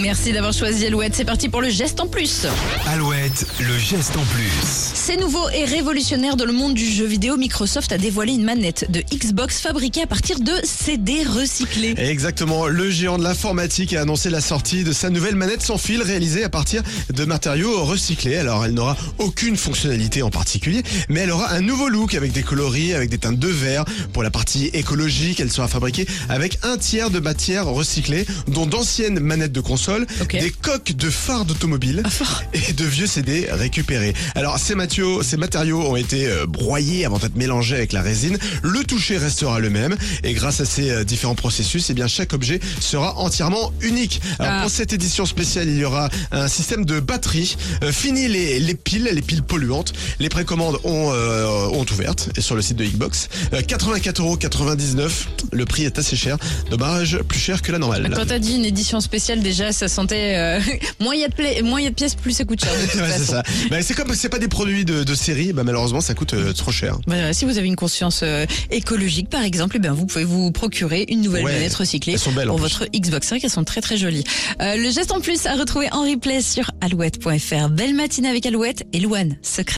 Merci d'avoir choisi Alouette. C'est parti pour le geste en plus. Alouette, le geste en plus. C'est nouveau et révolutionnaire dans le monde du jeu vidéo. Microsoft a dévoilé une manette de Xbox fabriquée à partir de CD recyclés. Exactement, le géant de l'informatique a annoncé la sortie de sa nouvelle manette sans fil réalisée à partir de matériaux recyclés. Alors elle n'aura aucune fonctionnalité en particulier, mais elle aura un nouveau look avec des coloris, avec des teintes de verre. Pour la partie écologique, elle sera fabriquée avec un tiers de matière recyclée, dont d'anciennes manettes de console, Ok. des coques de phares d'automobile et de vieux CD récupérés. Alors ces matériaux, ces matériaux ont été euh, broyés avant d'être mélangés avec la résine. Le toucher restera le même et grâce à ces euh, différents processus, eh bien chaque objet sera entièrement unique. Alors Ah. pour cette édition spéciale, il y aura un système de batterie. Euh, fini les, les piles, les piles polluantes. Les précommandes ont euh, ont ouvertes sur le site de Xbox. Euh, 84,99€. Le prix est assez cher. Dommage, plus cher que la normale. Quand t'as dit une édition spéciale, déjà, ça sentait. euh, moins il y a de pla- moins il y a de pièces, plus ça coûte cher. De toute Ouais, c'est ça. Bah, c'est comme c'est pas des produits de, de série, bah, malheureusement ça coûte euh, trop cher. Bah, si vous avez une conscience euh, écologique, par exemple, eh bien, vous pouvez vous procurer une nouvelle Ouais, manette recyclée elles sont belles, en pour plus. votre Xbox. C'est vrai qu'elles sont très très jolies. Euh, le geste en plus à retrouver en replay sur alouette.fr. Belle matinée avec Alouette et Louane, secret.